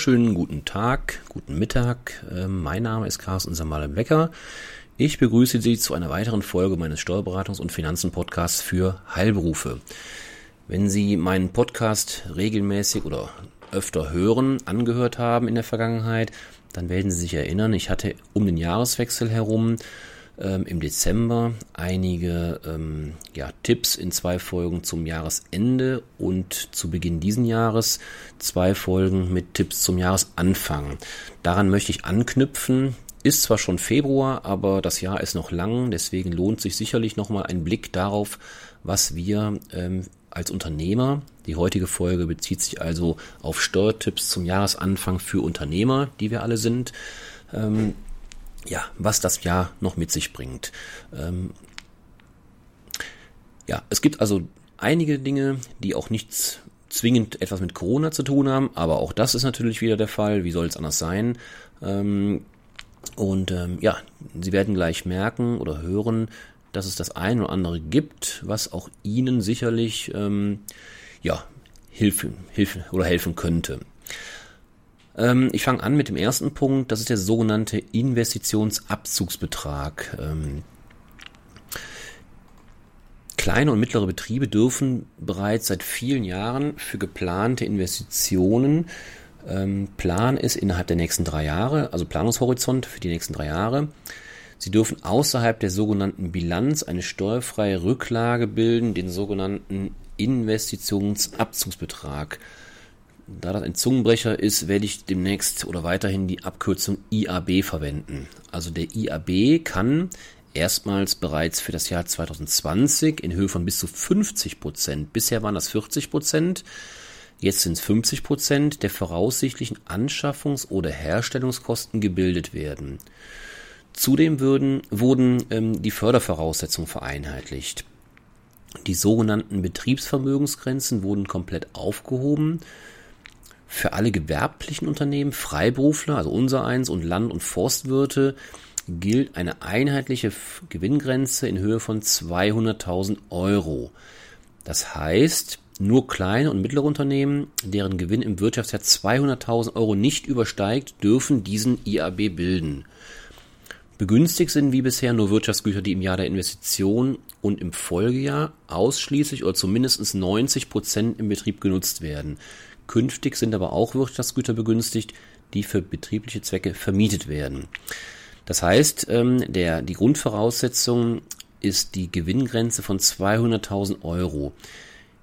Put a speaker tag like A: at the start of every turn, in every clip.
A: Wunderschönen guten Tag, guten Mittag. Ähm, mein Name ist Carsten Samale-Becker. Ich begrüße Sie zu einer weiteren Folge meines Steuerberatungs- und Finanzen-Podcasts für Heilberufe. Wenn Sie meinen Podcast regelmäßig oder öfter hören, angehört haben in der Vergangenheit, dann werden Sie sich erinnern, ich hatte um den Jahreswechsel herum ähm, im Dezember einige ähm, ja, Tipps in zwei Folgen zum Jahresende und zu Beginn diesen Jahres zwei Folgen mit Tipps zum Jahresanfang. Daran möchte ich anknüpfen. Ist zwar schon Februar, aber das Jahr ist noch lang, deswegen lohnt sich sicherlich nochmal ein Blick darauf, was wir ähm, als Unternehmer, die heutige Folge bezieht sich also auf Steuertipps zum Jahresanfang für Unternehmer, die wir alle sind, ähm, ja, was das Jahr noch mit sich bringt. Ähm, ja, es gibt also einige Dinge, die auch nichts zwingend etwas mit Corona zu tun haben, aber auch das ist natürlich wieder der Fall. Wie soll es anders sein? Ähm, und ähm, ja, Sie werden gleich merken oder hören, dass es das ein oder andere gibt, was auch Ihnen sicherlich ähm, ja, Hilfe, Hilfe oder helfen könnte. Ähm, ich fange an mit dem ersten Punkt, das ist der sogenannte Investitionsabzugsbetrag. Ähm, kleine und mittlere Betriebe dürfen bereits seit vielen Jahren für geplante Investitionen ähm, Plan ist innerhalb der nächsten drei Jahre, also Planungshorizont für die nächsten drei Jahre. Sie dürfen außerhalb der sogenannten Bilanz eine steuerfreie Rücklage bilden, den sogenannten Investitionsabzugsbetrag. Da das ein Zungenbrecher ist, werde ich demnächst oder weiterhin die Abkürzung IAB verwenden. Also der IAB kann erstmals bereits für das Jahr 2020 in Höhe von bis zu 50 Prozent, bisher waren das 40 Prozent, jetzt sind es 50 Prozent der voraussichtlichen Anschaffungs- oder Herstellungskosten gebildet werden. Zudem würden, wurden ähm, die Fördervoraussetzungen vereinheitlicht. Die sogenannten Betriebsvermögensgrenzen wurden komplett aufgehoben für alle gewerblichen Unternehmen, Freiberufler, also unser eins und Land- und Forstwirte gilt eine einheitliche Gewinngrenze in Höhe von 200.000 Euro. Das heißt, nur kleine und mittlere Unternehmen, deren Gewinn im Wirtschaftsjahr 200.000 Euro nicht übersteigt, dürfen diesen IAB bilden. Begünstigt sind wie bisher nur Wirtschaftsgüter, die im Jahr der Investition und im Folgejahr ausschließlich oder zumindest 90 Prozent im Betrieb genutzt werden. Künftig sind aber auch Wirtschaftsgüter begünstigt, die für betriebliche Zwecke vermietet werden. Das heißt, ähm, der, die Grundvoraussetzung ist die Gewinngrenze von 200.000 Euro.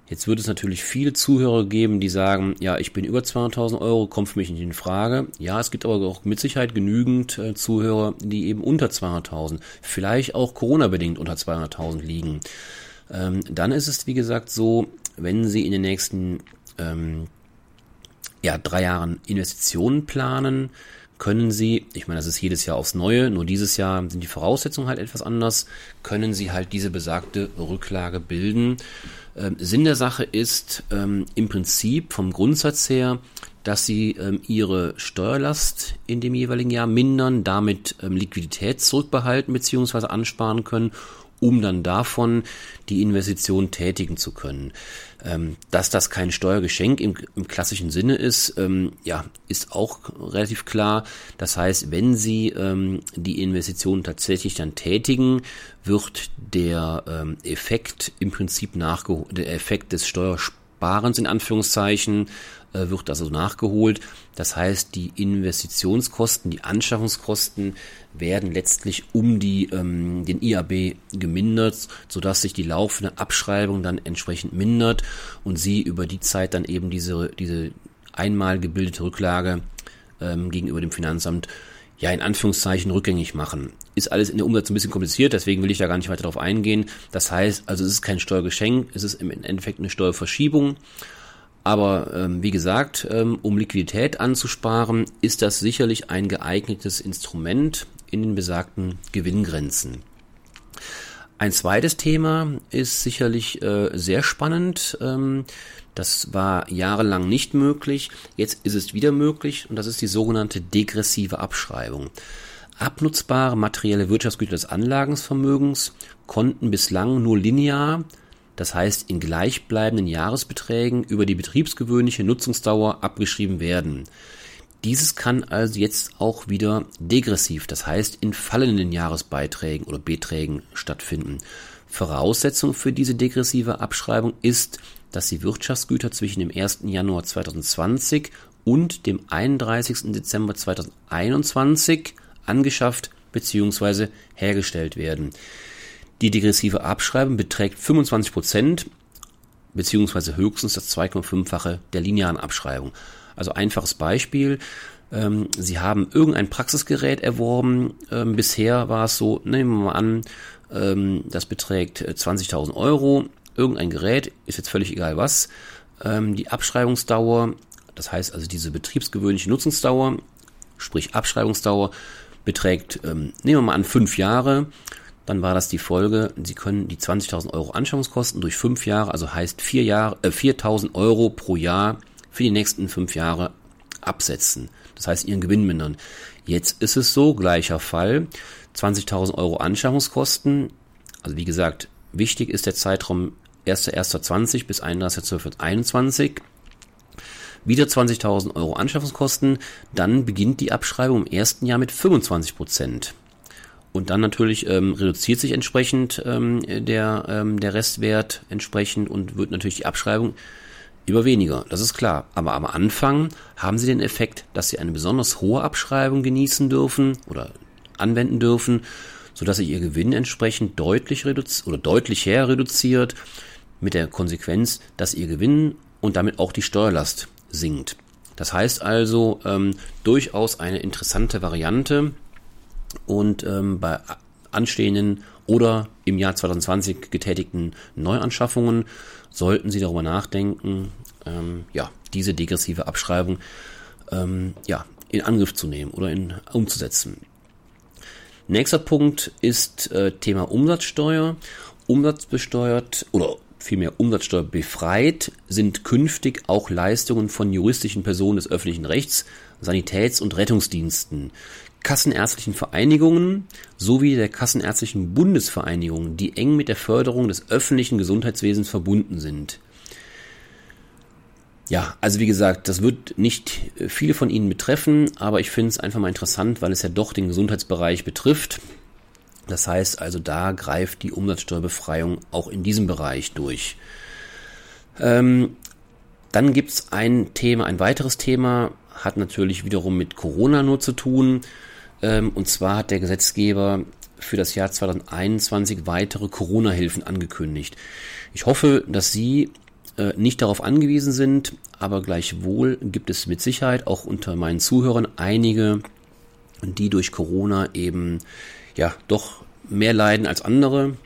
A: Jetzt wird es natürlich viele Zuhörer geben, die sagen, ja, ich bin über 200.000 Euro, kommt für mich nicht in Frage. Ja, es gibt aber auch mit Sicherheit genügend äh, Zuhörer, die eben unter 200.000, vielleicht auch Corona-bedingt unter 200.000 liegen. Ähm, dann ist es, wie gesagt, so, wenn Sie in den nächsten ähm, ja, drei Jahren Investitionen planen, können Sie, ich meine, das ist jedes Jahr aufs Neue, nur dieses Jahr sind die Voraussetzungen halt etwas anders, können Sie halt diese besagte Rücklage bilden. Ähm, Sinn der Sache ist ähm, im Prinzip vom Grundsatz her, dass Sie ähm, Ihre Steuerlast in dem jeweiligen Jahr mindern, damit ähm, Liquidität zurückbehalten bzw. ansparen können um dann davon die Investition tätigen zu können. Ähm, dass das kein Steuergeschenk im, im klassischen Sinne ist, ähm, ja, ist auch relativ klar. Das heißt, wenn Sie ähm, die Investition tatsächlich dann tätigen, wird der ähm, Effekt im Prinzip nachgeholt, der Effekt des Steuersparens in Anführungszeichen wird also nachgeholt. Das heißt, die Investitionskosten, die Anschaffungskosten werden letztlich um die, ähm, den IAB gemindert, sodass sich die laufende Abschreibung dann entsprechend mindert und Sie über die Zeit dann eben diese, diese einmal gebildete Rücklage ähm, gegenüber dem Finanzamt ja in Anführungszeichen rückgängig machen. Ist alles in der Umsetzung ein bisschen kompliziert, deswegen will ich da gar nicht weiter darauf eingehen. Das heißt, also es ist kein Steuergeschenk, es ist im Endeffekt eine Steuerverschiebung aber ähm, wie gesagt, ähm, um Liquidität anzusparen, ist das sicherlich ein geeignetes Instrument in den besagten Gewinngrenzen. Ein zweites Thema ist sicherlich äh, sehr spannend. Ähm, das war jahrelang nicht möglich. Jetzt ist es wieder möglich und das ist die sogenannte degressive Abschreibung. Abnutzbare materielle Wirtschaftsgüter des Anlagensvermögens konnten bislang nur linear das heißt in gleichbleibenden Jahresbeträgen über die betriebsgewöhnliche Nutzungsdauer abgeschrieben werden. Dieses kann also jetzt auch wieder degressiv, das heißt in fallenden Jahresbeiträgen oder Beträgen stattfinden. Voraussetzung für diese degressive Abschreibung ist, dass die Wirtschaftsgüter zwischen dem 1. Januar 2020 und dem 31. Dezember 2021 angeschafft bzw. hergestellt werden. Die degressive Abschreibung beträgt 25 Prozent beziehungsweise höchstens das 2,5-fache der linearen Abschreibung. Also einfaches Beispiel. Ähm, Sie haben irgendein Praxisgerät erworben. Ähm, bisher war es so, nehmen wir mal an, ähm, das beträgt 20.000 äh, Euro. Irgendein Gerät, ist jetzt völlig egal was. Ähm, die Abschreibungsdauer, das heißt also diese betriebsgewöhnliche Nutzungsdauer, sprich Abschreibungsdauer, beträgt, ähm, nehmen wir mal an, fünf Jahre dann war das die Folge, Sie können die 20.000 Euro Anschaffungskosten durch fünf Jahre, also heißt vier Jahre, äh, 4.000 Euro pro Jahr für die nächsten fünf Jahre absetzen. Das heißt, Ihren Gewinn mindern. Jetzt ist es so, gleicher Fall, 20.000 Euro Anschaffungskosten. Also wie gesagt, wichtig ist der Zeitraum 1.1.20 bis 31.12.21. Wieder 20.000 Euro Anschaffungskosten. Dann beginnt die Abschreibung im ersten Jahr mit 25 Prozent. Und dann natürlich ähm, reduziert sich entsprechend ähm, der, ähm, der Restwert entsprechend und wird natürlich die Abschreibung immer weniger. Das ist klar. Aber am Anfang haben Sie den Effekt, dass Sie eine besonders hohe Abschreibung genießen dürfen oder anwenden dürfen, sodass sich Ihr Gewinn entsprechend deutlich reduziert oder deutlich her reduziert, mit der Konsequenz, dass Ihr Gewinn und damit auch die Steuerlast sinkt. Das heißt also ähm, durchaus eine interessante Variante, und ähm, bei anstehenden oder im Jahr 2020 getätigten Neuanschaffungen sollten Sie darüber nachdenken, ähm, ja, diese degressive Abschreibung ähm, ja, in Angriff zu nehmen oder in, umzusetzen. Nächster Punkt ist äh, Thema Umsatzsteuer. Umsatzbesteuert oder vielmehr Umsatzsteuer befreit sind künftig auch Leistungen von juristischen Personen des öffentlichen Rechts, Sanitäts- und Rettungsdiensten, kassenärztlichen Vereinigungen sowie der kassenärztlichen Bundesvereinigung, die eng mit der Förderung des öffentlichen Gesundheitswesens verbunden sind. Ja, also wie gesagt, das wird nicht viele von Ihnen betreffen, aber ich finde es einfach mal interessant, weil es ja doch den Gesundheitsbereich betrifft. Das heißt also, da greift die Umsatzsteuerbefreiung auch in diesem Bereich durch. Ähm, dann gibt es ein Thema, ein weiteres Thema, hat natürlich wiederum mit Corona nur zu tun. Ähm, und zwar hat der Gesetzgeber für das Jahr 2021 weitere Corona-Hilfen angekündigt. Ich hoffe, dass Sie äh, nicht darauf angewiesen sind, aber gleichwohl gibt es mit Sicherheit auch unter meinen Zuhörern einige, die durch Corona eben ja doch mehr leiden als andere.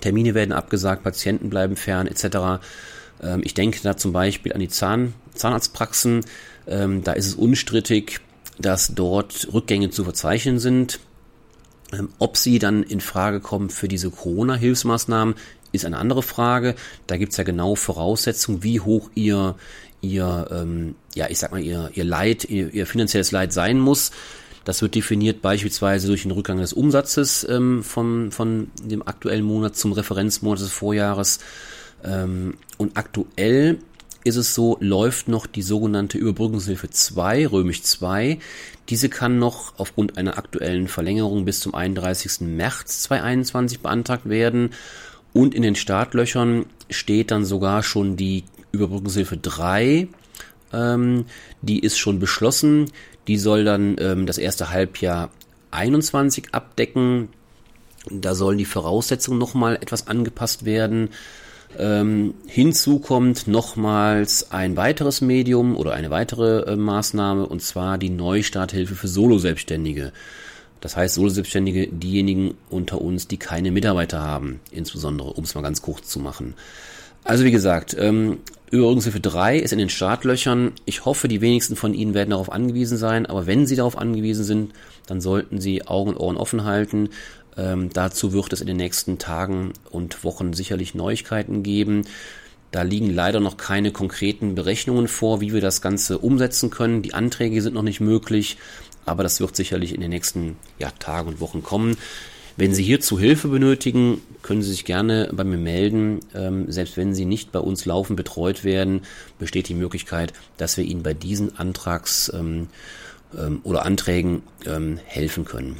A: Termine werden abgesagt, Patienten bleiben fern etc. Ähm, ich denke da zum Beispiel an die Zahn, Zahnarztpraxen. Ähm, da ist es unstrittig, dass dort Rückgänge zu verzeichnen sind. Ähm, ob sie dann in Frage kommen für diese Corona-Hilfsmaßnahmen, ist eine andere Frage. Da gibt's ja genau Voraussetzungen, wie hoch ihr, ihr, ähm, ja, ich sag mal, ihr, ihr Leid, ihr, ihr finanzielles Leid sein muss. Das wird definiert beispielsweise durch den Rückgang des Umsatzes ähm, von, von dem aktuellen Monat zum Referenzmonat des Vorjahres. Ähm, und aktuell ist es so, läuft noch die sogenannte Überbrückungshilfe 2, römisch 2. Diese kann noch aufgrund einer aktuellen Verlängerung bis zum 31. März 2021 beantragt werden. Und in den Startlöchern steht dann sogar schon die Überbrückungshilfe 3. Ähm, die ist schon beschlossen. Die soll dann ähm, das erste Halbjahr 21 abdecken. Da sollen die Voraussetzungen nochmal etwas angepasst werden. Ähm, hinzu kommt nochmals ein weiteres Medium oder eine weitere äh, Maßnahme und zwar die Neustarthilfe für Solo-Selbstständige. Das heißt, Solo-Selbstständige, diejenigen unter uns, die keine Mitarbeiter haben, insbesondere, um es mal ganz kurz zu machen. Also wie gesagt, ähm, Überbrückungshilfe 3 ist in den Startlöchern. Ich hoffe, die wenigsten von Ihnen werden darauf angewiesen sein, aber wenn Sie darauf angewiesen sind, dann sollten Sie Augen und Ohren offen halten. Ähm, dazu wird es in den nächsten Tagen und Wochen sicherlich Neuigkeiten geben. Da liegen leider noch keine konkreten Berechnungen vor, wie wir das Ganze umsetzen können. Die Anträge sind noch nicht möglich, aber das wird sicherlich in den nächsten ja, Tagen und Wochen kommen. Wenn Sie hierzu Hilfe benötigen, können Sie sich gerne bei mir melden. Ähm, selbst wenn Sie nicht bei uns laufend betreut werden, besteht die Möglichkeit, dass wir Ihnen bei diesen Antrags- ähm, ähm, oder Anträgen ähm, helfen können.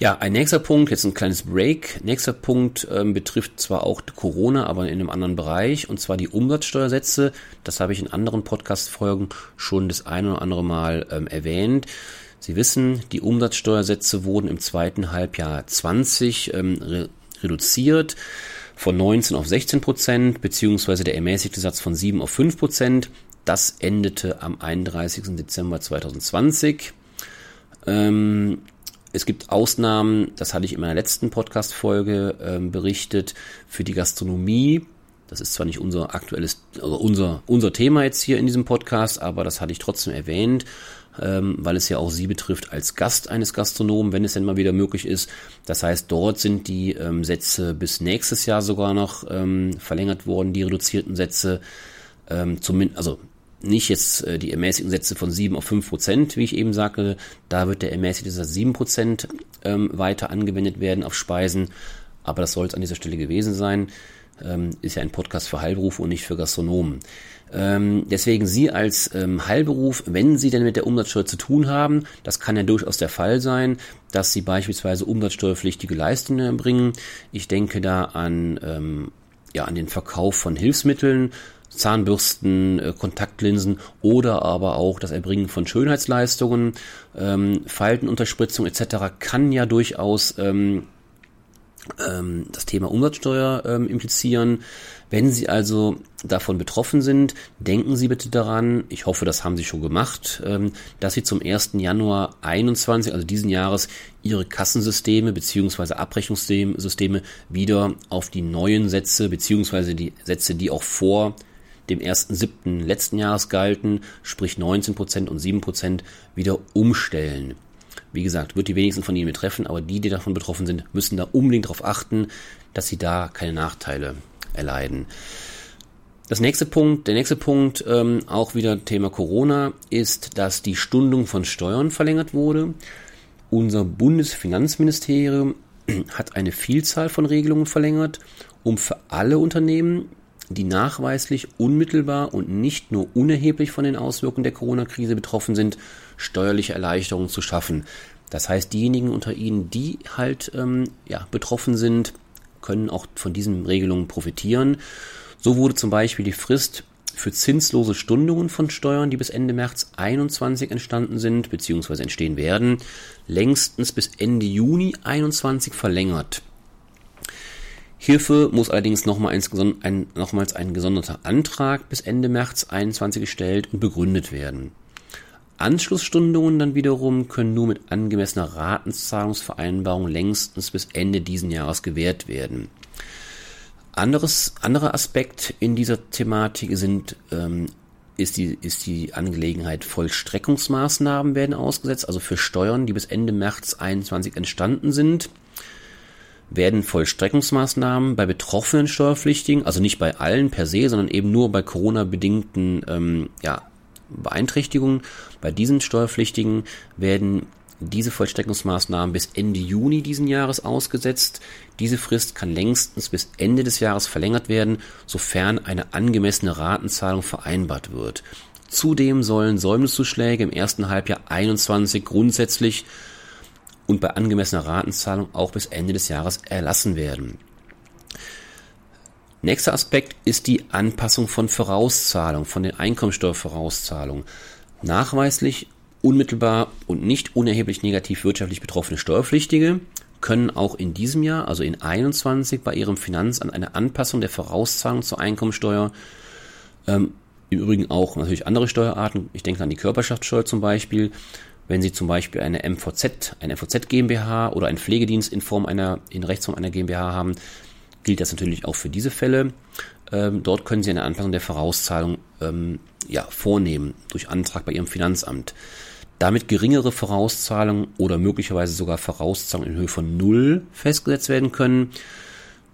A: Ja, ein nächster Punkt, jetzt ein kleines Break. Nächster Punkt ähm, betrifft zwar auch Corona, aber in einem anderen Bereich, und zwar die Umsatzsteuersätze. Das habe ich in anderen Podcast-Folgen schon das eine oder andere Mal ähm, erwähnt. Sie wissen, die Umsatzsteuersätze wurden im zweiten Halbjahr 20 ähm, re reduziert von 19 auf 16 Prozent, beziehungsweise der ermäßigte Satz von 7 auf 5 Prozent. Das endete am 31. Dezember 2020. Ähm, es gibt Ausnahmen, das hatte ich in meiner letzten Podcast-Folge ähm, berichtet, für die Gastronomie. Das ist zwar nicht unser aktuelles, also unser, unser Thema jetzt hier in diesem Podcast, aber das hatte ich trotzdem erwähnt, ähm, weil es ja auch Sie betrifft als Gast eines Gastronomen, wenn es denn mal wieder möglich ist. Das heißt, dort sind die ähm, Sätze bis nächstes Jahr sogar noch ähm, verlängert worden, die reduzierten Sätze. Ähm, zumindest, also nicht jetzt äh, die ermäßigten Sätze von 7 auf 5 Prozent, wie ich eben sagte. Da wird der ermäßigte Satz 7 Prozent ähm, weiter angewendet werden auf Speisen. Aber das soll es an dieser Stelle gewesen sein. Ähm, ist ja ein Podcast für Heilberufe und nicht für Gastronomen. Ähm, deswegen Sie als ähm, Heilberuf, wenn Sie denn mit der Umsatzsteuer zu tun haben, das kann ja durchaus der Fall sein, dass Sie beispielsweise umsatzsteuerpflichtige Leistungen erbringen. Ich denke da an, ähm, ja, an den Verkauf von Hilfsmitteln, Zahnbürsten, äh, Kontaktlinsen oder aber auch das Erbringen von Schönheitsleistungen, ähm, Faltenunterspritzung etc. kann ja durchaus ähm, ähm, das Thema Umsatzsteuer ähm, implizieren. Wenn Sie also davon betroffen sind, denken Sie bitte daran, ich hoffe, das haben Sie schon gemacht, ähm, dass Sie zum 1. Januar 21, also diesen Jahres, Ihre Kassensysteme bzw. Abrechnungssysteme wieder auf die neuen Sätze bzw. die Sätze, die auch vor dem 1.7. letzten Jahres galten, sprich 19% und 7% wieder umstellen. Wie gesagt, wird die wenigsten von Ihnen betreffen, aber die, die davon betroffen sind, müssen da unbedingt darauf achten, dass sie da keine Nachteile erleiden. Das nächste Punkt, der nächste Punkt, ähm, auch wieder Thema Corona, ist, dass die Stundung von Steuern verlängert wurde. Unser Bundesfinanzministerium hat eine Vielzahl von Regelungen verlängert, um für alle Unternehmen, die nachweislich unmittelbar und nicht nur unerheblich von den Auswirkungen der Corona-Krise betroffen sind, steuerliche Erleichterungen zu schaffen. Das heißt, diejenigen unter Ihnen, die halt ähm, ja, betroffen sind, können auch von diesen Regelungen profitieren. So wurde zum Beispiel die Frist für zinslose Stundungen von Steuern, die bis Ende März 21 entstanden sind bzw. entstehen werden, längstens bis Ende Juni 21 verlängert. Hierfür muss allerdings nochmal ein, nochmals ein gesonderter Antrag bis Ende März 21 gestellt und begründet werden. Anschlussstundungen dann wiederum können nur mit angemessener Ratenzahlungsvereinbarung längstens bis Ende diesen Jahres gewährt werden. Anderes, anderer Aspekt in dieser Thematik sind, ähm, ist, die, ist die Angelegenheit Vollstreckungsmaßnahmen werden ausgesetzt, also für Steuern, die bis Ende März 21 entstanden sind werden Vollstreckungsmaßnahmen bei betroffenen Steuerpflichtigen, also nicht bei allen per se, sondern eben nur bei Corona-bedingten ähm, ja, Beeinträchtigungen, bei diesen Steuerpflichtigen werden diese Vollstreckungsmaßnahmen bis Ende Juni diesen Jahres ausgesetzt. Diese Frist kann längstens bis Ende des Jahres verlängert werden, sofern eine angemessene Ratenzahlung vereinbart wird. Zudem sollen Säumniszuschläge im ersten Halbjahr 21 grundsätzlich und bei angemessener Ratenzahlung auch bis Ende des Jahres erlassen werden. Nächster Aspekt ist die Anpassung von Vorauszahlungen, von den Einkommensteuervorauszahlungen. Nachweislich, unmittelbar und nicht unerheblich negativ wirtschaftlich betroffene Steuerpflichtige können auch in diesem Jahr, also in 21, bei ihrem Finanzamt eine Anpassung der Vorauszahlung zur Einkommensteuer, ähm, im Übrigen auch natürlich andere Steuerarten, ich denke an die Körperschaftssteuer zum Beispiel, wenn Sie zum Beispiel eine MVZ, eine MVZ GmbH oder einen Pflegedienst in Form einer, in Rechtsform einer GmbH haben, gilt das natürlich auch für diese Fälle. Ähm, dort können Sie eine Anpassung der Vorauszahlung ähm, ja, vornehmen durch Antrag bei Ihrem Finanzamt. Damit geringere Vorauszahlungen oder möglicherweise sogar Vorauszahlungen in Höhe von null festgesetzt werden können,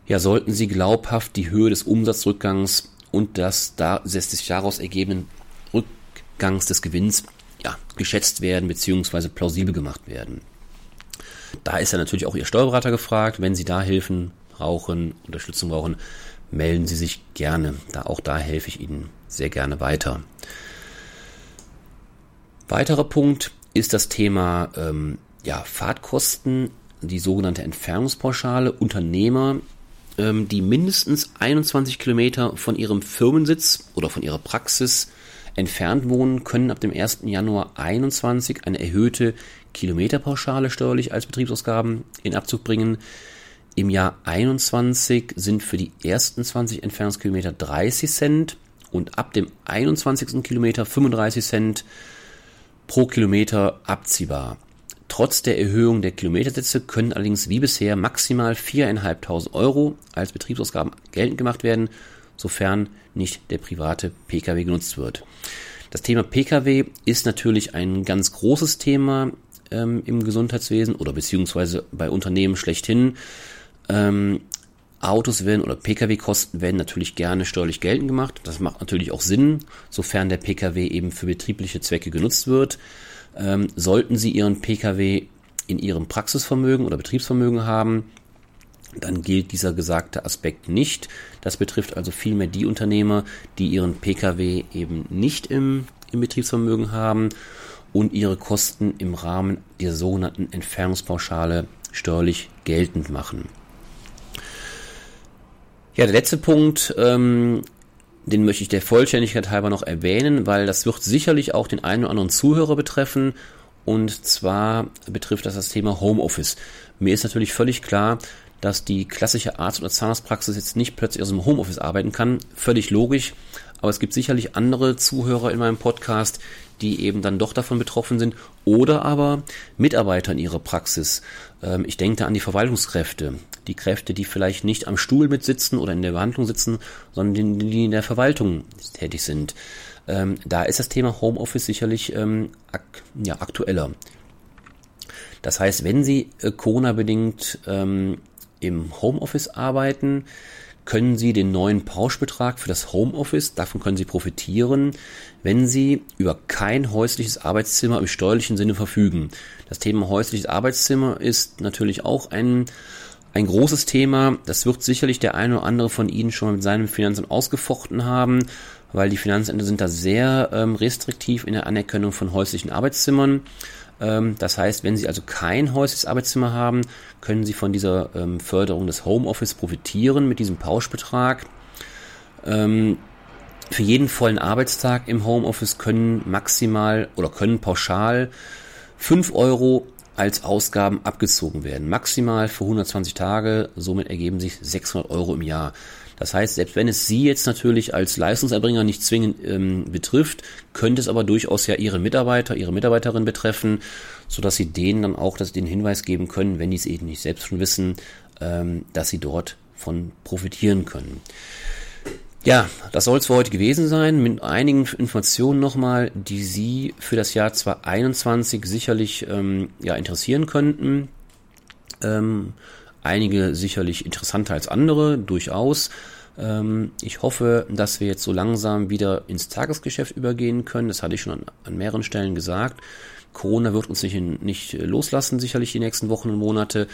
A: ja, sollten Sie glaubhaft die Höhe des Umsatzrückgangs und das sich daraus ergebenden Rückgangs des Gewinns ja, geschätzt werden bzw. plausibel gemacht werden. Da ist ja natürlich auch Ihr Steuerberater gefragt. Wenn Sie da Hilfen brauchen, Unterstützung brauchen, melden Sie sich gerne. Da auch da helfe ich Ihnen sehr gerne weiter. Weiterer Punkt ist das Thema ähm, ja, Fahrtkosten, die sogenannte Entfernungspauschale. Unternehmer, ähm, die mindestens 21 Kilometer von ihrem Firmensitz oder von ihrer Praxis entfernt wohnen, können ab dem 1. Januar 2021 eine erhöhte Kilometerpauschale steuerlich als Betriebsausgaben in Abzug bringen. Im Jahr 21 sind für die ersten 20 Entfernungskilometer 30 Cent und ab dem 21. Kilometer 35 Cent pro Kilometer abziehbar. Trotz der Erhöhung der Kilometersätze können allerdings wie bisher maximal 4.500 Euro als Betriebsausgaben geltend gemacht werden, sofern nicht der private Pkw genutzt wird. Das Thema Pkw ist natürlich ein ganz großes Thema ähm, im Gesundheitswesen oder beziehungsweise bei Unternehmen schlechthin. Ähm, Autos werden oder Pkw-Kosten werden natürlich gerne steuerlich geltend gemacht. Das macht natürlich auch Sinn, sofern der Pkw eben für betriebliche Zwecke genutzt wird. Ähm, sollten Sie Ihren Pkw in Ihrem Praxisvermögen oder Betriebsvermögen haben, dann gilt dieser gesagte Aspekt nicht. Das betrifft also vielmehr die Unternehmer, die ihren Pkw eben nicht im, im Betriebsvermögen haben und ihre Kosten im Rahmen der sogenannten Entfernungspauschale steuerlich geltend machen. Ja, der letzte Punkt, ähm, den möchte ich der Vollständigkeit halber noch erwähnen, weil das wird sicherlich auch den einen oder anderen Zuhörer betreffen. Und zwar betrifft das das Thema Homeoffice. Mir ist natürlich völlig klar, dass die klassische Arzt- oder Zahnarztpraxis jetzt nicht plötzlich aus dem Homeoffice arbeiten kann. Völlig logisch. Aber es gibt sicherlich andere Zuhörer in meinem Podcast, die eben dann doch davon betroffen sind. Oder aber Mitarbeiter in ihrer Praxis. Ähm, ich denke da an die Verwaltungskräfte. Die Kräfte, die vielleicht nicht am Stuhl mitsitzen oder in der Behandlung sitzen, sondern die, in der Verwaltung tätig sind. Ähm, da ist das Thema Homeoffice sicherlich ähm, aktueller. Das heißt, wenn Sie äh, Corona-bedingt im Homeoffice arbeiten, können Sie den neuen Pauschbetrag für das Homeoffice, davon können Sie profitieren, wenn Sie über kein häusliches Arbeitszimmer im steuerlichen Sinne verfügen. Das Thema häusliches Arbeitszimmer ist natürlich auch ein, ein großes Thema. Das wird sicherlich der eine oder andere von Ihnen schon mit seinen Finanzen ausgefochten haben, weil die Finanzämter sind da sehr ähm, restriktiv in der Anerkennung von häuslichen Arbeitszimmern. Ähm, das heißt, wenn Sie also kein häusliches Arbeitszimmer haben, können Sie von dieser ähm, Förderung des Homeoffice profitieren mit diesem Pauschbetrag. Ähm, für jeden vollen Arbeitstag im Homeoffice können maximal oder können pauschal 5 Euro als Ausgaben abgezogen werden. Maximal für 120 Tage, somit ergeben sich 600 Euro im Jahr. Das heißt, selbst wenn es Sie jetzt natürlich als Leistungserbringer nicht zwingend ähm, betrifft, könnte es aber durchaus ja Ihre Mitarbeiter, Ihre Mitarbeiterin betreffen, sodass Sie denen dann auch das, den Hinweis geben können, wenn die es eben nicht selbst schon wissen, ähm, dass sie dort von profitieren können. Ja, das soll es für heute gewesen sein, mit einigen Informationen nochmal, die Sie für das Jahr 2021 sicherlich ähm, ja, interessieren könnten. Ähm, Einige sicherlich interessanter als andere, durchaus. Ähm, ich hoffe, dass wir jetzt so langsam wieder ins Tagesgeschäft übergehen können. Das hatte ich schon an, an mehreren Stellen gesagt. Corona wird uns nicht, in, nicht loslassen, sicherlich die nächsten Wochen und Monate.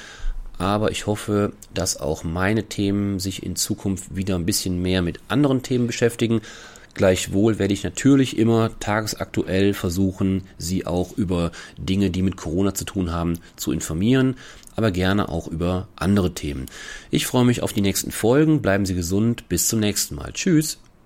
A: Aber ich hoffe, dass auch meine Themen sich in Zukunft wieder ein bisschen mehr mit anderen Themen beschäftigen. Gleichwohl werde ich natürlich immer tagesaktuell versuchen, Sie auch über Dinge, die mit Corona zu tun haben, zu informieren aber gerne auch über andere Themen. Ich freue mich auf die nächsten Folgen. Bleiben Sie gesund. Bis zum nächsten Mal. Tschüss.